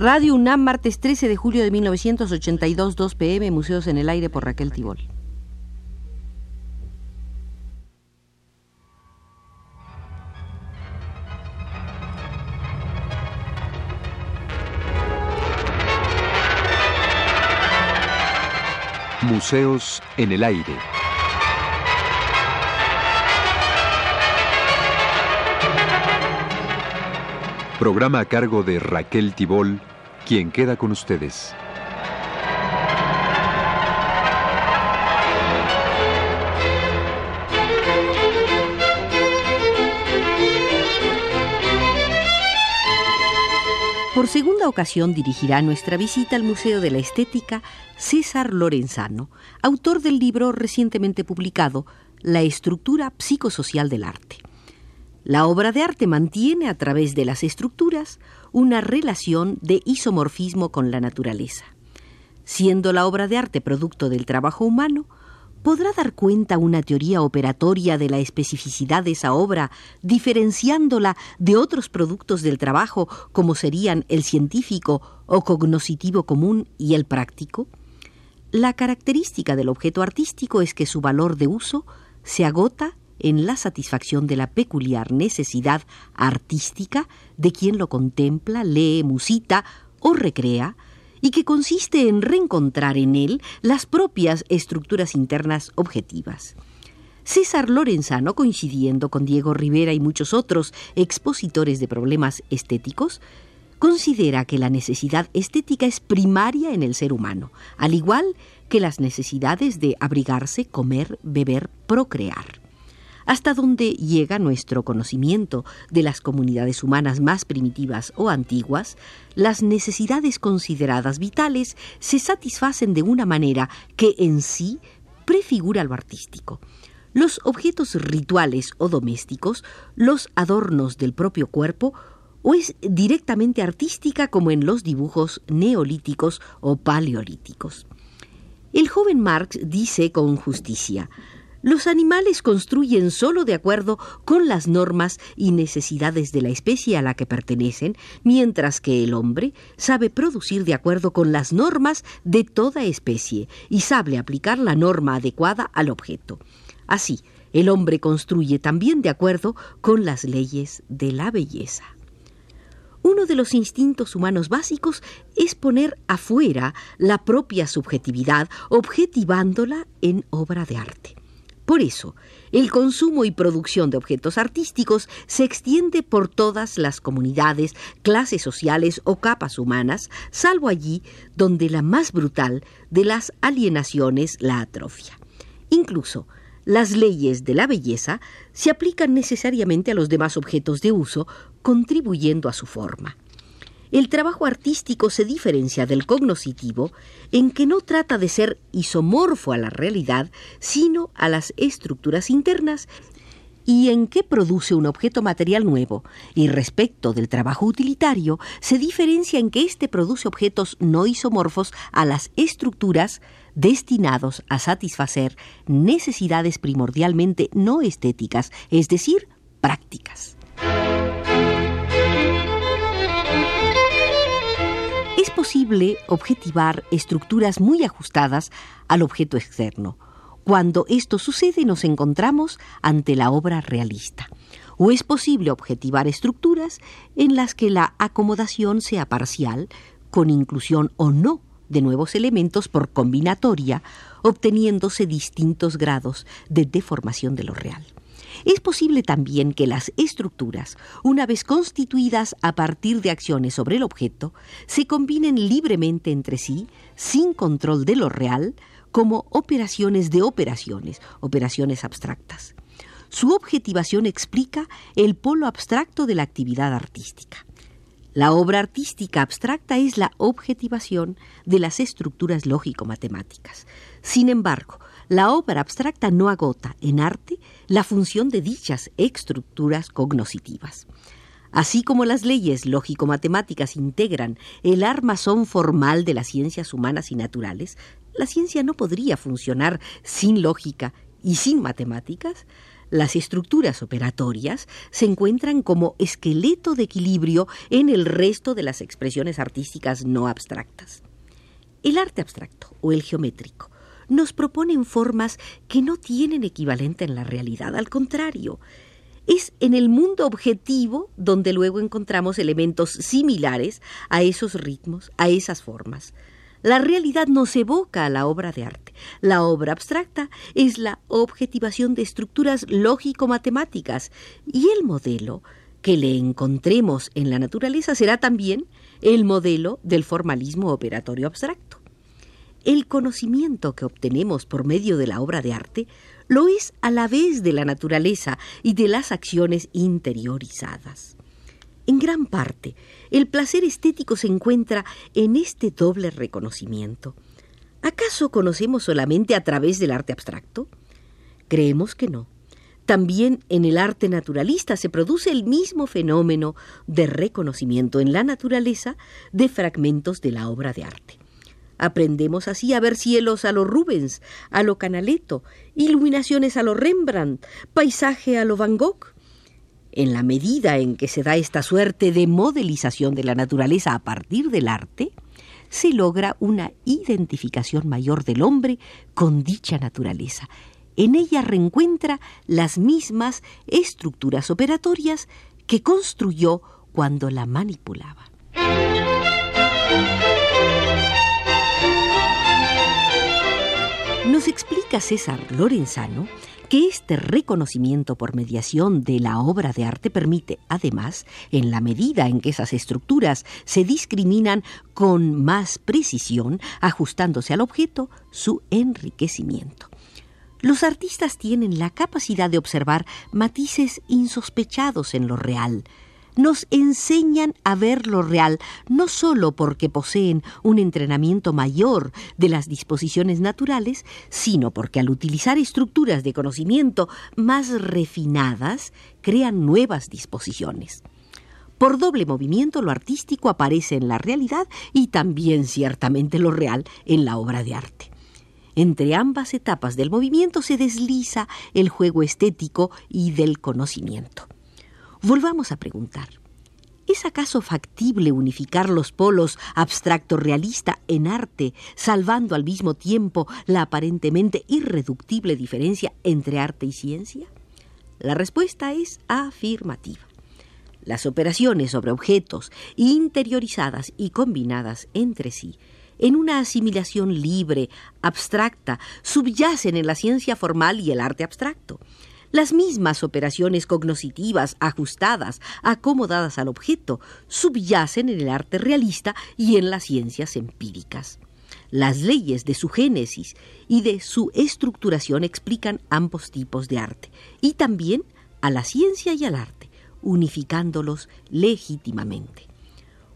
Radio UNAM, martes 13 de julio de 1982, 2 pm, Museos en el Aire por Raquel Tibol. Museos en el Aire. Programa a cargo de Raquel Tibol, quien queda con ustedes. Por segunda ocasión dirigirá nuestra visita al Museo de la Estética César Lorenzano, autor del libro recientemente publicado La estructura psicosocial del arte. La obra de arte mantiene a través de las estructuras una relación de isomorfismo con la naturaleza. Siendo la obra de arte producto del trabajo humano, ¿podrá dar cuenta una teoría operatoria de la especificidad de esa obra, diferenciándola de otros productos del trabajo como serían el científico o cognoscitivo común y el práctico? La característica del objeto artístico es que su valor de uso se agota en la satisfacción de la peculiar necesidad artística de quien lo contempla, lee, musita o recrea, y que consiste en reencontrar en él las propias estructuras internas objetivas. César Lorenzano, coincidiendo con Diego Rivera y muchos otros expositores de problemas estéticos, considera que la necesidad estética es primaria en el ser humano, al igual que las necesidades de abrigarse, comer, beber, procrear hasta dónde llega nuestro conocimiento de las comunidades humanas más primitivas o antiguas, las necesidades consideradas vitales se satisfacen de una manera que en sí prefigura lo artístico. Los objetos rituales o domésticos, los adornos del propio cuerpo, o es directamente artística como en los dibujos neolíticos o paleolíticos. El joven Marx dice con justicia, los animales construyen solo de acuerdo con las normas y necesidades de la especie a la que pertenecen, mientras que el hombre sabe producir de acuerdo con las normas de toda especie y sabe aplicar la norma adecuada al objeto. Así, el hombre construye también de acuerdo con las leyes de la belleza. Uno de los instintos humanos básicos es poner afuera la propia subjetividad, objetivándola en obra de arte. Por eso, el consumo y producción de objetos artísticos se extiende por todas las comunidades, clases sociales o capas humanas, salvo allí donde la más brutal de las alienaciones la atrofia. Incluso, las leyes de la belleza se aplican necesariamente a los demás objetos de uso, contribuyendo a su forma. El trabajo artístico se diferencia del cognoscitivo en que no trata de ser isomorfo a la realidad, sino a las estructuras internas y en que produce un objeto material nuevo, y respecto del trabajo utilitario, se diferencia en que éste produce objetos no isomorfos a las estructuras destinados a satisfacer necesidades primordialmente no estéticas, es decir, prácticas. Posible objetivar estructuras muy ajustadas al objeto externo. Cuando esto sucede nos encontramos ante la obra realista. O es posible objetivar estructuras en las que la acomodación sea parcial, con inclusión o no de nuevos elementos por combinatoria, obteniéndose distintos grados de deformación de lo real. Es posible también que las estructuras, una vez constituidas a partir de acciones sobre el objeto, se combinen libremente entre sí, sin control de lo real, como operaciones de operaciones, operaciones abstractas. Su objetivación explica el polo abstracto de la actividad artística. La obra artística abstracta es la objetivación de las estructuras lógico-matemáticas. Sin embargo, la obra abstracta no agota en arte la función de dichas estructuras cognoscitivas. Así como las leyes lógico-matemáticas integran el armazón formal de las ciencias humanas y naturales, la ciencia no podría funcionar sin lógica y sin matemáticas, Las estructuras operatorias se encuentran como esqueleto de equilibrio en el resto de las expresiones artísticas no abstractas. El arte abstracto o el geométrico nos proponen formas que no tienen equivalente en la realidad, al contrario, es en el mundo objetivo donde luego encontramos elementos similares a esos ritmos, a esas formas. La realidad nos evoca a la obra de arte. La obra abstracta es la objetivación de estructuras lógico-matemáticas y el modelo que le encontremos en la naturaleza será también el modelo del formalismo operatorio abstracto. El conocimiento que obtenemos por medio de la obra de arte lo es a la vez de la naturaleza y de las acciones interiorizadas. En gran parte, el placer estético se encuentra en este doble reconocimiento. ¿Acaso conocemos solamente a través del arte abstracto? Creemos que no. También en el arte naturalista se produce el mismo fenómeno de reconocimiento en la naturaleza de fragmentos de la obra de arte. Aprendemos así a ver cielos a lo Rubens, a lo Canaletto, iluminaciones a lo Rembrandt, paisaje a lo Van Gogh, en la medida en que se da esta suerte de modelización de la naturaleza a partir del arte, se logra una identificación mayor del hombre con dicha naturaleza. En ella reencuentra las mismas estructuras operatorias que construyó cuando la manipulaba. Nos explica César Lorenzano que este reconocimiento por mediación de la obra de arte permite, además, en la medida en que esas estructuras se discriminan con más precisión, ajustándose al objeto, su enriquecimiento. Los artistas tienen la capacidad de observar matices insospechados en lo real, nos enseñan a ver lo real, no solo porque poseen un entrenamiento mayor de las disposiciones naturales, sino porque al utilizar estructuras de conocimiento más refinadas, crean nuevas disposiciones. Por doble movimiento lo artístico aparece en la realidad y también ciertamente lo real en la obra de arte. Entre ambas etapas del movimiento se desliza el juego estético y del conocimiento. Volvamos a preguntar. ¿Es acaso factible unificar los polos abstracto-realista en arte, salvando al mismo tiempo la aparentemente irreductible diferencia entre arte y ciencia? La respuesta es afirmativa. Las operaciones sobre objetos interiorizadas y combinadas entre sí en una asimilación libre, abstracta, subyacen en la ciencia formal y el arte abstracto. Las mismas operaciones cognoscitivas, ajustadas, acomodadas al objeto, subyacen en el arte realista y en las ciencias empíricas. Las leyes de su génesis y de su estructuración explican ambos tipos de arte, y también a la ciencia y al arte, unificándolos legítimamente.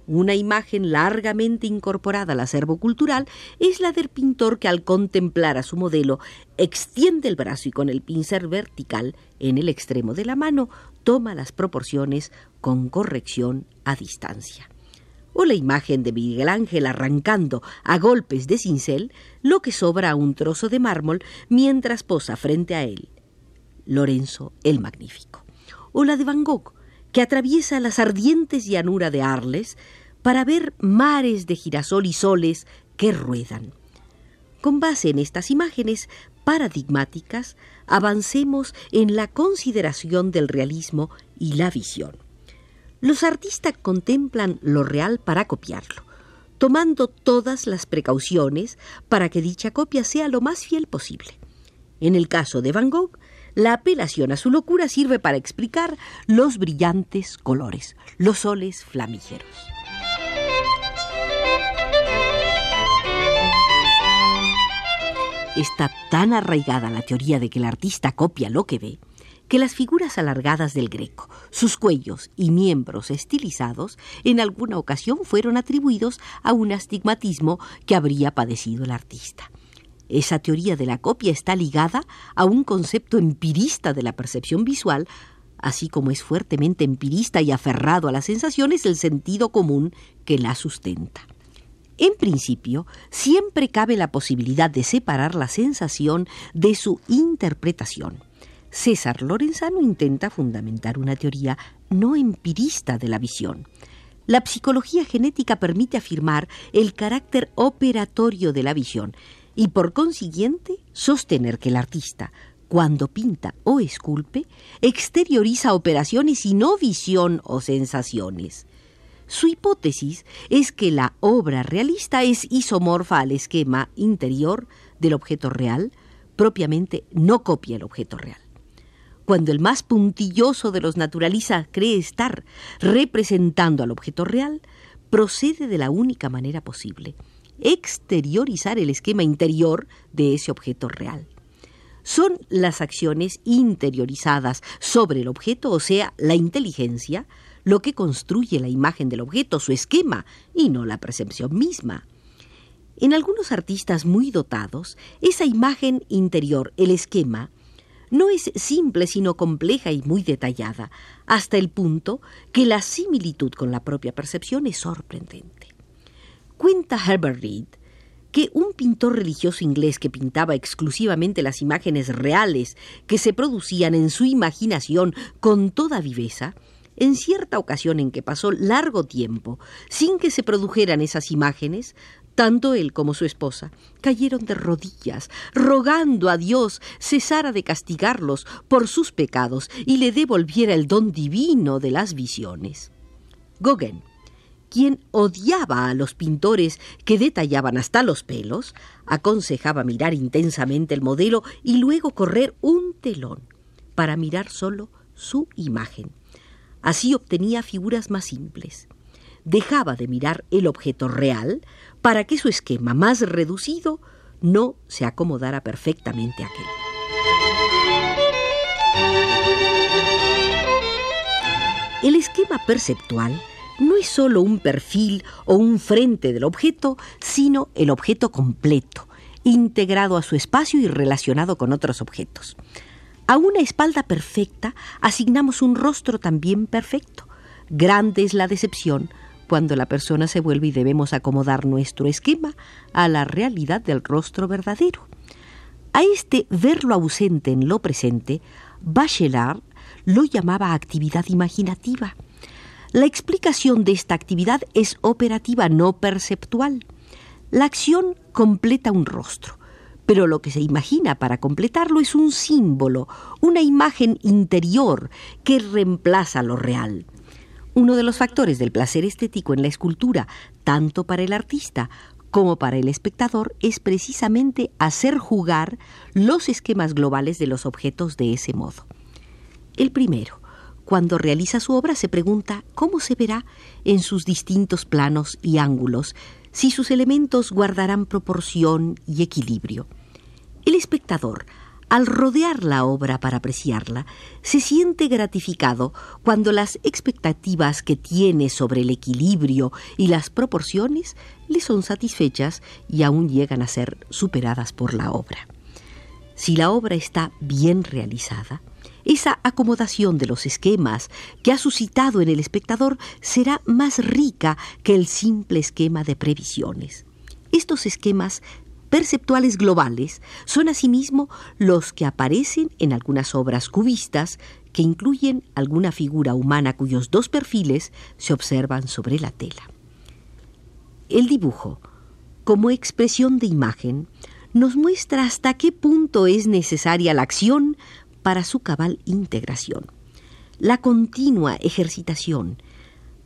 Una imagen largamente incorporada al acervo cultural es la del pintor que al contemplar a su modelo extiende el brazo y con el pincel vertical en el extremo de la mano toma las proporciones con corrección a distancia. O la imagen de Miguel Ángel arrancando a golpes de cincel lo que sobra a un trozo de mármol mientras posa frente a él. Lorenzo el Magnífico. O la de Van Gogh, que atraviesa las ardientes llanuras de Arles para ver mares de girasol y soles que ruedan. Con base en estas imágenes paradigmáticas, avancemos en la consideración del realismo y la visión. Los artistas contemplan lo real para copiarlo, tomando todas las precauciones para que dicha copia sea lo más fiel posible. En el caso de Van Gogh, la apelación a su locura sirve para explicar los brillantes colores, los soles flamígeros. Está tan arraigada la teoría de que el artista copia lo que ve, que las figuras alargadas del Greco, sus cuellos y miembros estilizados, en alguna ocasión fueron atribuidos a un astigmatismo que habría padecido el artista. Esa teoría de la copia está ligada a un concepto empirista de la percepción visual, así como es fuertemente empirista y aferrado a las sensaciones el sentido común que la sustenta. En principio, siempre cabe la posibilidad de separar la sensación de su interpretación. César Lorenzano intenta fundamentar una teoría no empirista de la visión. La psicología genética permite afirmar el carácter operatorio de la visión y por consiguiente sostener que el artista, cuando pinta o esculpe, exterioriza operaciones y no visión o sensaciones. Su hipótesis es que la obra realista es isomorfa al esquema interior del objeto real, propiamente no copia el objeto real. Cuando el más puntilloso de los naturalistas cree estar representando al objeto real, procede de la única manera posible, exteriorizar el esquema interior de ese objeto real. Son las acciones interiorizadas sobre el objeto, o sea, la inteligencia, lo que construye la imagen del objeto, su esquema, y no la percepción misma. En algunos artistas muy dotados, esa imagen interior, el esquema, no es simple sino compleja y muy detallada, hasta el punto que la similitud con la propia percepción es sorprendente. Cuenta Herbert Reed que un pintor religioso inglés que pintaba exclusivamente las imágenes reales que se producían en su imaginación con toda viveza, en cierta ocasión en que pasó largo tiempo sin que se produjeran esas imágenes, tanto él como su esposa cayeron de rodillas, rogando a Dios cesara de castigarlos por sus pecados y le devolviera el don divino de las visiones. Gauguin, quien odiaba a los pintores que detallaban hasta los pelos, aconsejaba mirar intensamente el modelo y luego correr un telón para mirar solo su imagen. Así obtenía figuras más simples dejaba de mirar el objeto real para que su esquema más reducido no se acomodara perfectamente a aquel. El esquema perceptual no es sólo un perfil o un frente del objeto, sino el objeto completo, integrado a su espacio y relacionado con otros objetos. A una espalda perfecta asignamos un rostro también perfecto. Grande es la decepción cuando la persona se vuelve y debemos acomodar nuestro esquema a la realidad del rostro verdadero. A este verlo ausente en lo presente, Bachelard lo llamaba actividad imaginativa. La explicación de esta actividad es operativa, no perceptual. La acción completa un rostro, pero lo que se imagina para completarlo es un símbolo, una imagen interior que reemplaza lo real. Uno de los factores del placer estético en la escultura, tanto para el artista como para el espectador, es precisamente hacer jugar los esquemas globales de los objetos de ese modo. El primero, cuando realiza su obra, se pregunta cómo se verá en sus distintos planos y ángulos, si sus elementos guardarán proporción y equilibrio. El espectador, al rodear la obra para apreciarla, se siente gratificado cuando las expectativas que tiene sobre el equilibrio y las proporciones le son satisfechas y aún llegan a ser superadas por la obra. Si la obra está bien realizada, esa acomodación de los esquemas que ha suscitado en el espectador será más rica que el simple esquema de previsiones. Estos esquemas perceptuales globales son asimismo los que aparecen en algunas obras cubistas que incluyen alguna figura humana cuyos dos perfiles se observan sobre la tela. El dibujo, como expresión de imagen, nos muestra hasta qué punto es necesaria la acción para su cabal integración. La continua ejercitación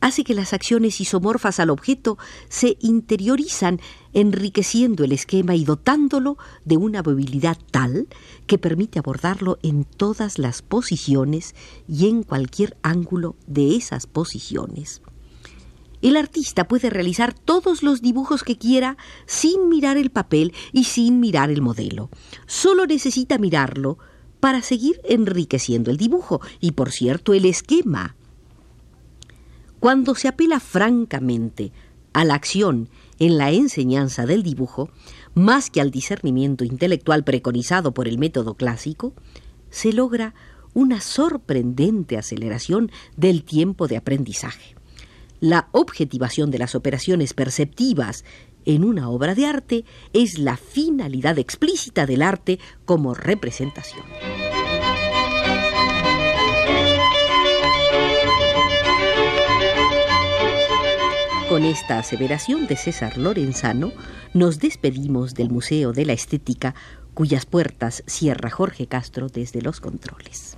hace que las acciones isomorfas al objeto se interiorizan, enriqueciendo el esquema y dotándolo de una movilidad tal que permite abordarlo en todas las posiciones y en cualquier ángulo de esas posiciones. El artista puede realizar todos los dibujos que quiera sin mirar el papel y sin mirar el modelo. Solo necesita mirarlo para seguir enriqueciendo el dibujo y, por cierto, el esquema cuando se apela francamente a la acción en la enseñanza del dibujo, más que al discernimiento intelectual preconizado por el método clásico, se logra una sorprendente aceleración del tiempo de aprendizaje. La objetivación de las operaciones perceptivas en una obra de arte es la finalidad explícita del arte como representación. Con esta aseveración de César Lorenzano, nos despedimos del Museo de la Estética, cuyas puertas cierra Jorge Castro desde los controles.